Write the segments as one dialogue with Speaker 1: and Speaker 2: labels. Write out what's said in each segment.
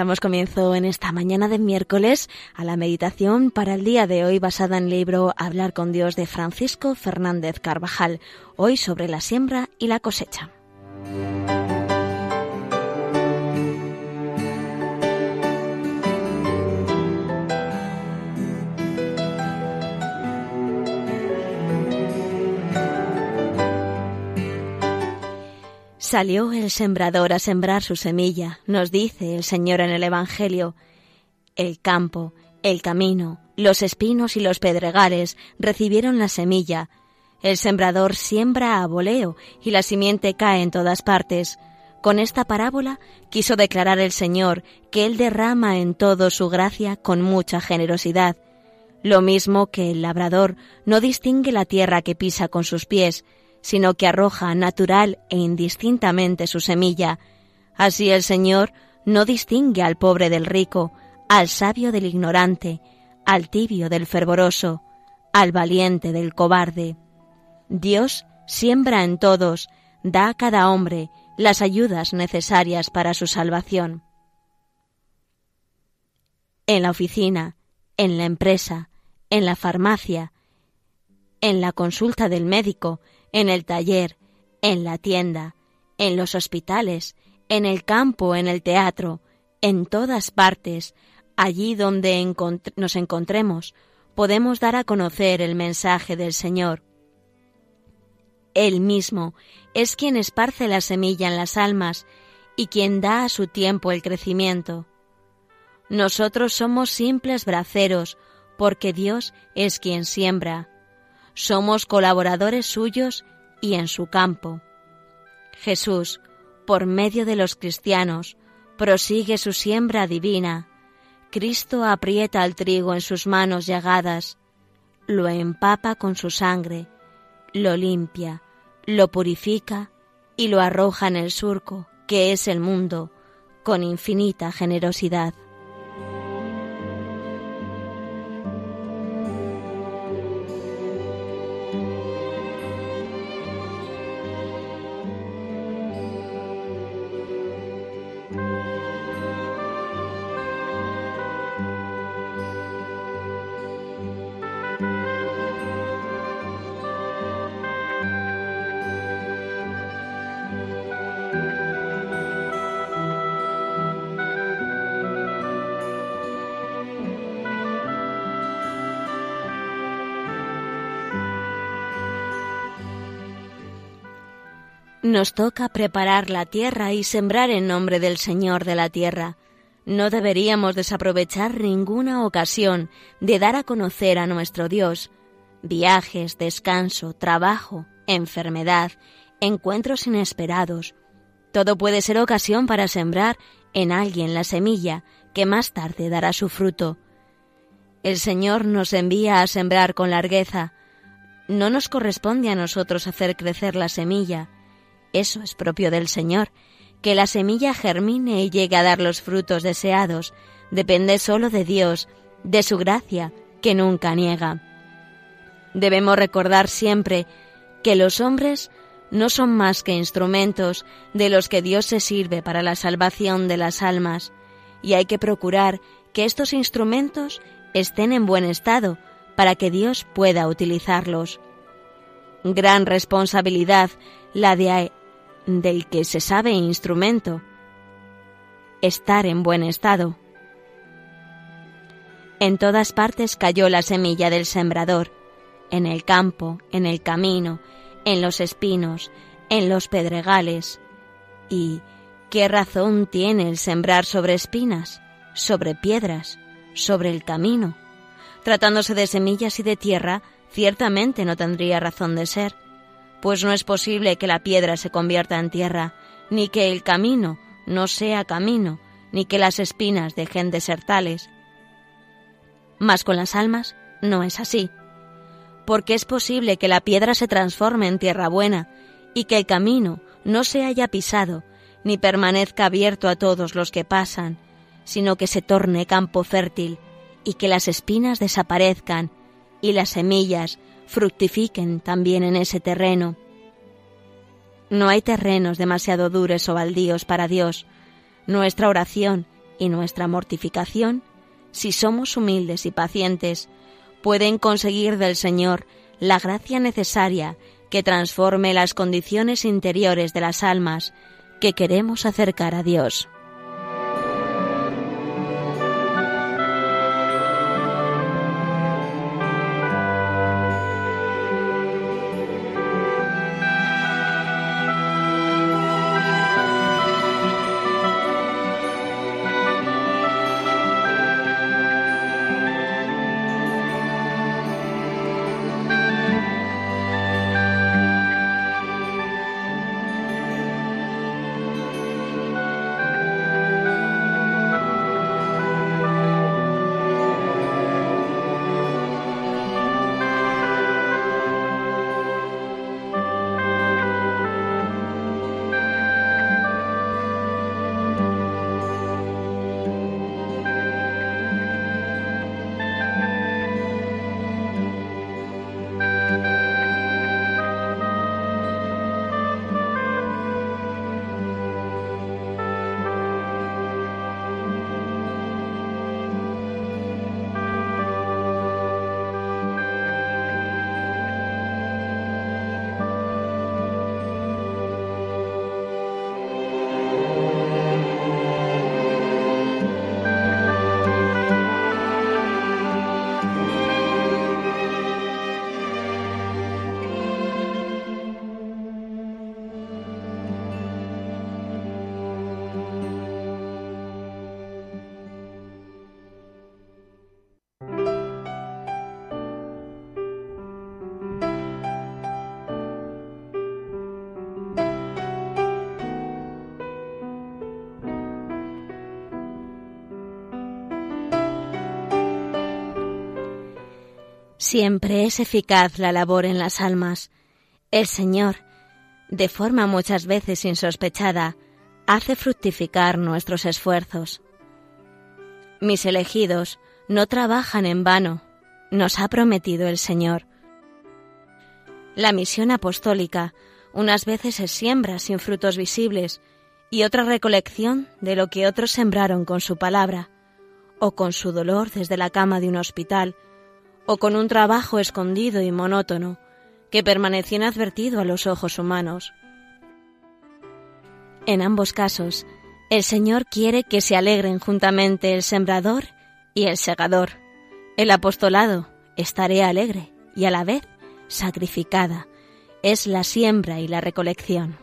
Speaker 1: Damos comienzo en esta mañana de miércoles a la meditación para el día de hoy basada en el libro Hablar con Dios de Francisco Fernández Carvajal, hoy sobre la siembra y la cosecha. Salió el sembrador a sembrar su semilla, nos dice el Señor en el Evangelio. El campo, el camino, los espinos y los pedregales recibieron la semilla. El sembrador siembra a voleo y la simiente cae en todas partes. Con esta parábola quiso declarar el Señor que Él derrama en todo su gracia con mucha generosidad. Lo mismo que el labrador no distingue la tierra que pisa con sus pies, sino que arroja natural e indistintamente su semilla. Así el Señor no distingue al pobre del rico, al sabio del ignorante, al tibio del fervoroso, al valiente del cobarde. Dios siembra en todos, da a cada hombre las ayudas necesarias para su salvación. En la oficina, en la empresa, en la farmacia, en la consulta del médico, en el taller, en la tienda, en los hospitales, en el campo, en el teatro, en todas partes, allí donde nos encontremos, podemos dar a conocer el mensaje del Señor. Él mismo es quien esparce la semilla en las almas y quien da a su tiempo el crecimiento. Nosotros somos simples braceros, porque Dios es quien siembra. Somos colaboradores suyos y en su campo. Jesús, por medio de los cristianos, prosigue su siembra divina. Cristo aprieta el trigo en sus manos llagadas, lo empapa con su sangre, lo limpia, lo purifica y lo arroja en el surco, que es el mundo, con infinita generosidad. Nos toca preparar la tierra y sembrar en nombre del Señor de la tierra. No deberíamos desaprovechar ninguna ocasión de dar a conocer a nuestro Dios. Viajes, descanso, trabajo, enfermedad, encuentros inesperados. Todo puede ser ocasión para sembrar en alguien la semilla que más tarde dará su fruto. El Señor nos envía a sembrar con largueza. No nos corresponde a nosotros hacer crecer la semilla, eso es propio del Señor. Que la semilla germine y llegue a dar los frutos deseados depende solo de Dios, de su gracia, que nunca niega. Debemos recordar siempre que los hombres no son más que instrumentos de los que Dios se sirve para la salvación de las almas, y hay que procurar que estos instrumentos estén en buen estado para que Dios pueda utilizarlos. Gran responsabilidad la de del que se sabe instrumento, estar en buen estado. En todas partes cayó la semilla del sembrador, en el campo, en el camino, en los espinos, en los pedregales. ¿Y qué razón tiene el sembrar sobre espinas, sobre piedras, sobre el camino? Tratándose de semillas y de tierra, ciertamente no tendría razón de ser pues no es posible que la piedra se convierta en tierra, ni que el camino no sea camino, ni que las espinas dejen de ser tales. Mas con las almas no es así, porque es posible que la piedra se transforme en tierra buena, y que el camino no se haya pisado, ni permanezca abierto a todos los que pasan, sino que se torne campo fértil, y que las espinas desaparezcan, y las semillas fructifiquen también en ese terreno. No hay terrenos demasiado duros o baldíos para Dios. Nuestra oración y nuestra mortificación, si somos humildes y pacientes, pueden conseguir del Señor la gracia necesaria que transforme las condiciones interiores de las almas que queremos acercar a Dios. Siempre es eficaz la labor en las almas. El Señor, de forma muchas veces insospechada, hace fructificar nuestros esfuerzos. Mis elegidos no trabajan en vano, nos ha prometido el Señor. La misión apostólica unas veces se siembra sin frutos visibles y otra recolección de lo que otros sembraron con su palabra o con su dolor desde la cama de un hospital o con un trabajo escondido y monótono que permanecía inadvertido a los ojos humanos. En ambos casos, el Señor quiere que se alegren juntamente el sembrador y el segador. El apostolado es alegre y a la vez sacrificada. Es la siembra y la recolección.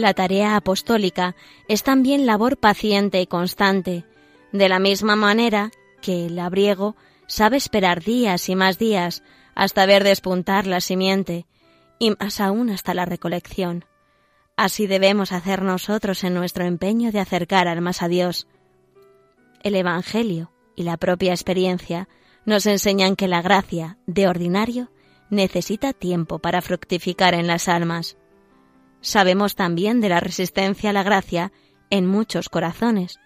Speaker 1: La tarea apostólica es también labor paciente y constante, de la misma manera que el labriego sabe esperar días y más días hasta ver despuntar la simiente, y más aún hasta la recolección. Así debemos hacer nosotros en nuestro empeño de acercar almas a Dios. El Evangelio y la propia experiencia nos enseñan que la gracia, de ordinario, necesita tiempo para fructificar en las almas. Sabemos también de la resistencia a la gracia en muchos corazones,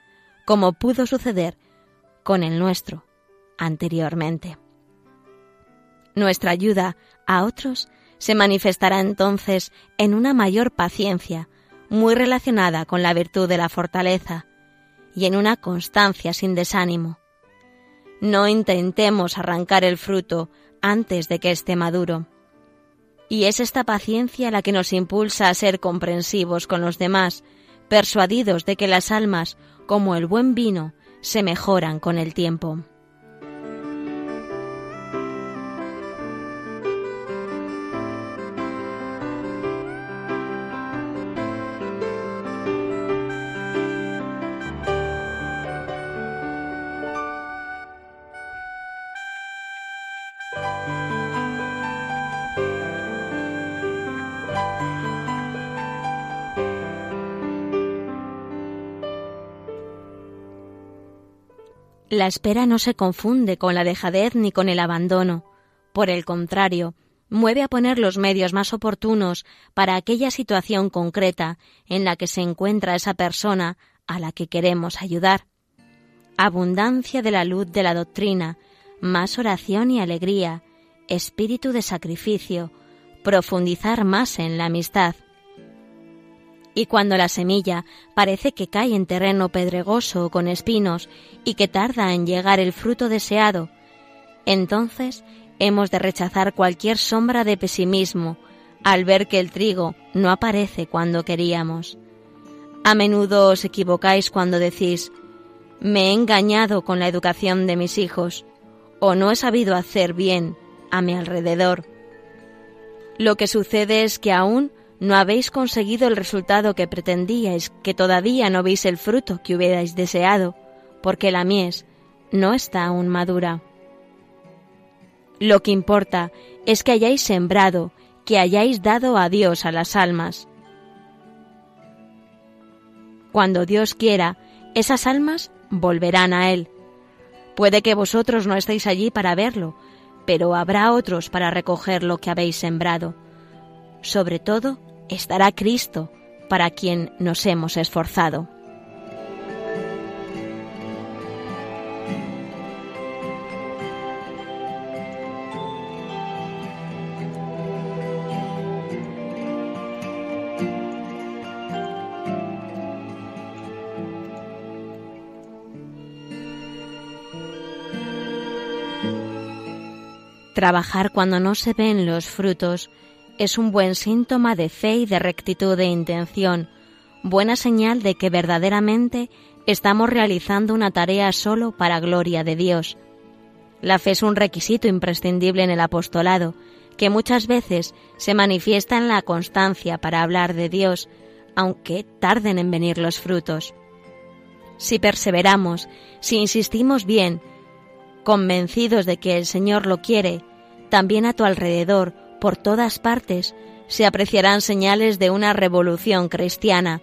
Speaker 1: como pudo suceder con el nuestro anteriormente. Nuestra ayuda a otros se manifestará entonces en una mayor paciencia, muy relacionada con la virtud de la fortaleza, y en una constancia sin desánimo. No intentemos arrancar el fruto antes de que esté maduro. Y es esta paciencia la que nos impulsa a ser comprensivos con los demás, persuadidos de que las almas, como el buen vino, se mejoran con el tiempo. La espera no se confunde con la dejadez ni con el abandono. Por el contrario, mueve a poner los medios más oportunos para aquella situación concreta en la que se encuentra esa persona a la que queremos ayudar. Abundancia de la luz de la doctrina, más oración y alegría, espíritu de sacrificio, profundizar más en la amistad. Y cuando la semilla parece que cae en terreno pedregoso o con espinos y que tarda en llegar el fruto deseado, entonces hemos de rechazar cualquier sombra de pesimismo al ver que el trigo no aparece cuando queríamos. A menudo os equivocáis cuando decís, me he engañado con la educación de mis hijos, o no he sabido hacer bien a mi alrededor. Lo que sucede es que aún no habéis conseguido el resultado que pretendíais, que todavía no veis el fruto que hubierais deseado, porque la mies no está aún madura. Lo que importa es que hayáis sembrado, que hayáis dado a Dios a las almas. Cuando Dios quiera, esas almas volverán a Él. Puede que vosotros no estéis allí para verlo, pero habrá otros para recoger lo que habéis sembrado. Sobre todo, estará Cristo, para quien nos hemos esforzado. Trabajar cuando no se ven los frutos es un buen síntoma de fe y de rectitud de intención, buena señal de que verdaderamente estamos realizando una tarea solo para gloria de Dios. La fe es un requisito imprescindible en el apostolado, que muchas veces se manifiesta en la constancia para hablar de Dios, aunque tarden en venir los frutos. Si perseveramos, si insistimos bien, convencidos de que el Señor lo quiere, también a tu alrededor, por todas partes, se apreciarán señales de una revolución cristiana.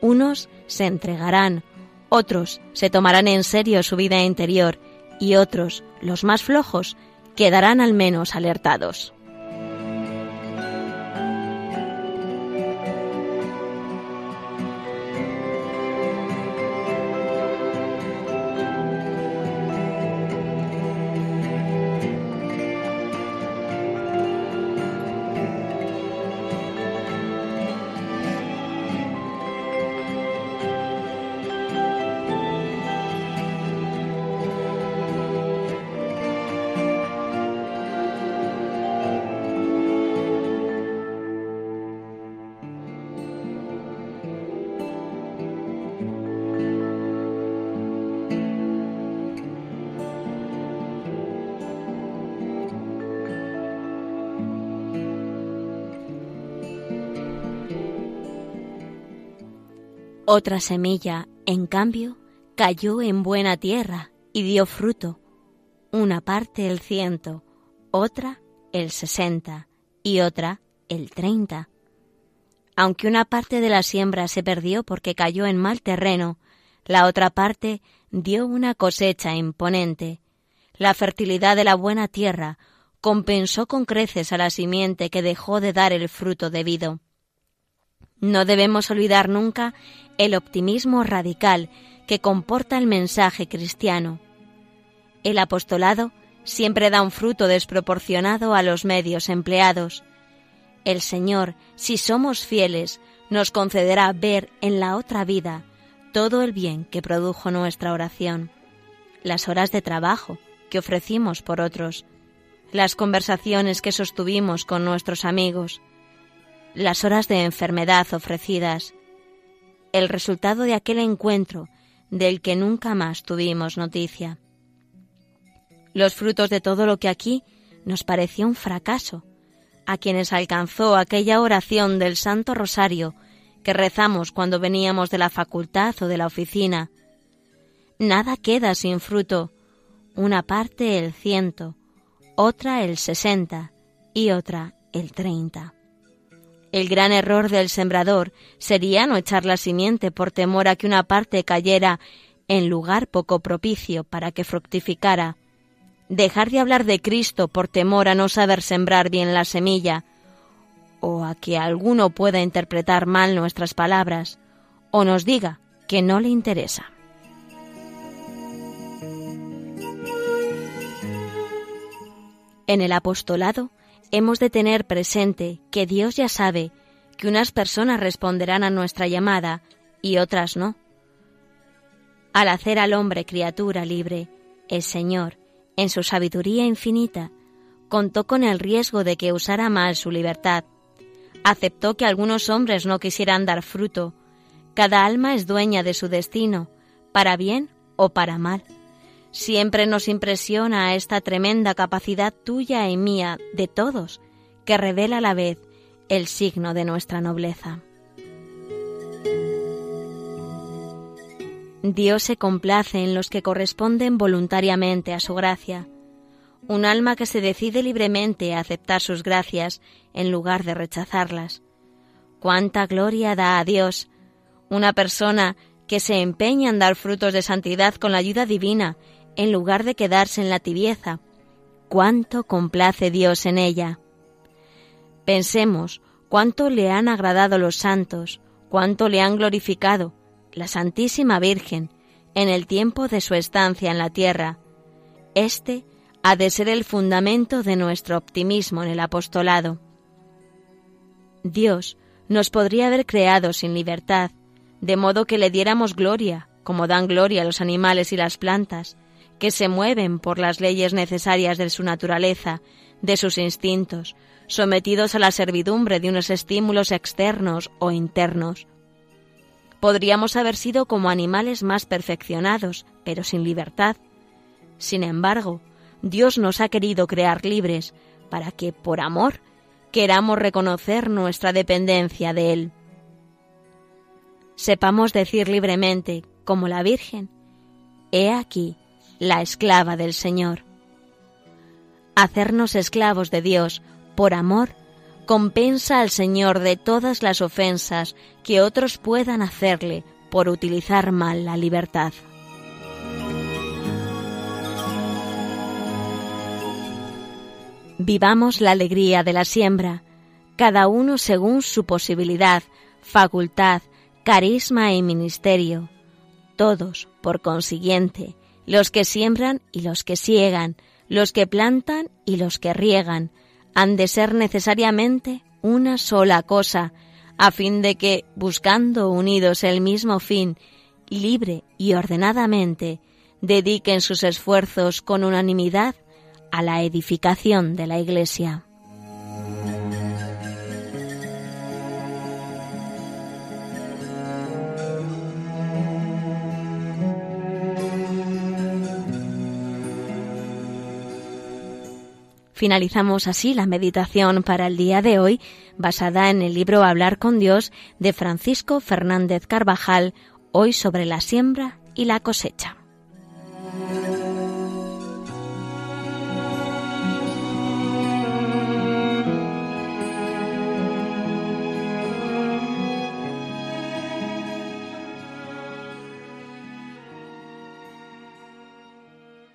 Speaker 1: Unos se entregarán, otros se tomarán en serio su vida interior y otros, los más flojos, quedarán al menos alertados. Otra semilla, en cambio, cayó en buena tierra y dio fruto, una parte el ciento, otra el sesenta y otra el treinta. Aunque una parte de la siembra se perdió porque cayó en mal terreno, la otra parte dio una cosecha imponente. La fertilidad de la buena tierra compensó con creces a la simiente que dejó de dar el fruto debido. No debemos olvidar nunca el optimismo radical que comporta el mensaje cristiano. El apostolado siempre da un fruto desproporcionado a los medios empleados. El Señor, si somos fieles, nos concederá ver en la otra vida todo el bien que produjo nuestra oración, las horas de trabajo que ofrecimos por otros, las conversaciones que sostuvimos con nuestros amigos, las horas de enfermedad ofrecidas, el resultado de aquel encuentro del que nunca más tuvimos noticia. Los frutos de todo lo que aquí nos pareció un fracaso, a quienes alcanzó aquella oración del Santo Rosario que rezamos cuando veníamos de la facultad o de la oficina. Nada queda sin fruto, una parte el ciento, otra el sesenta y otra el treinta. El gran error del sembrador sería no echar la simiente por temor a que una parte cayera en lugar poco propicio para que fructificara. Dejar de hablar de Cristo por temor a no saber sembrar bien la semilla, o a que alguno pueda interpretar mal nuestras palabras, o nos diga que no le interesa. En el apostolado, hemos de tener presente que Dios ya sabe que unas personas responderán a nuestra llamada y otras no. Al hacer al hombre criatura libre, el Señor, en su sabiduría infinita, contó con el riesgo de que usara mal su libertad. Aceptó que algunos hombres no quisieran dar fruto. Cada alma es dueña de su destino, para bien o para mal. Siempre nos impresiona esta tremenda capacidad tuya y mía, de todos, que revela a la vez el signo de nuestra nobleza. Dios se complace en los que corresponden voluntariamente a su gracia. Un alma que se decide libremente a aceptar sus gracias en lugar de rechazarlas. Cuánta gloria da a Dios una persona que se empeña en dar frutos de santidad con la ayuda divina en lugar de quedarse en la tibieza. Cuánto complace Dios en ella. Pensemos cuánto le han agradado los santos, cuánto le han glorificado la Santísima Virgen en el tiempo de su estancia en la tierra. Este ha de ser el fundamento de nuestro optimismo en el apostolado. Dios nos podría haber creado sin libertad, de modo que le diéramos gloria, como dan gloria los animales y las plantas, que se mueven por las leyes necesarias de su naturaleza, de sus instintos, sometidos a la servidumbre de unos estímulos externos o internos. Podríamos haber sido como animales más perfeccionados, pero sin libertad. Sin embargo, Dios nos ha querido crear libres para que, por amor, queramos reconocer nuestra dependencia de Él. Sepamos decir libremente, como la Virgen, He aquí, la esclava del Señor. Hacernos esclavos de Dios por amor compensa al Señor de todas las ofensas que otros puedan hacerle por utilizar mal la libertad. Vivamos la alegría de la siembra, cada uno según su posibilidad, facultad, carisma y ministerio, todos, por consiguiente, los que siembran y los que siegan, los que plantan y los que riegan, han de ser necesariamente una sola cosa, a fin de que, buscando unidos el mismo fin, libre y ordenadamente, dediquen sus esfuerzos con unanimidad a la edificación de la Iglesia. Finalizamos así la meditación para el día de hoy, basada en el libro Hablar con Dios de Francisco Fernández Carvajal, hoy sobre la siembra y la cosecha.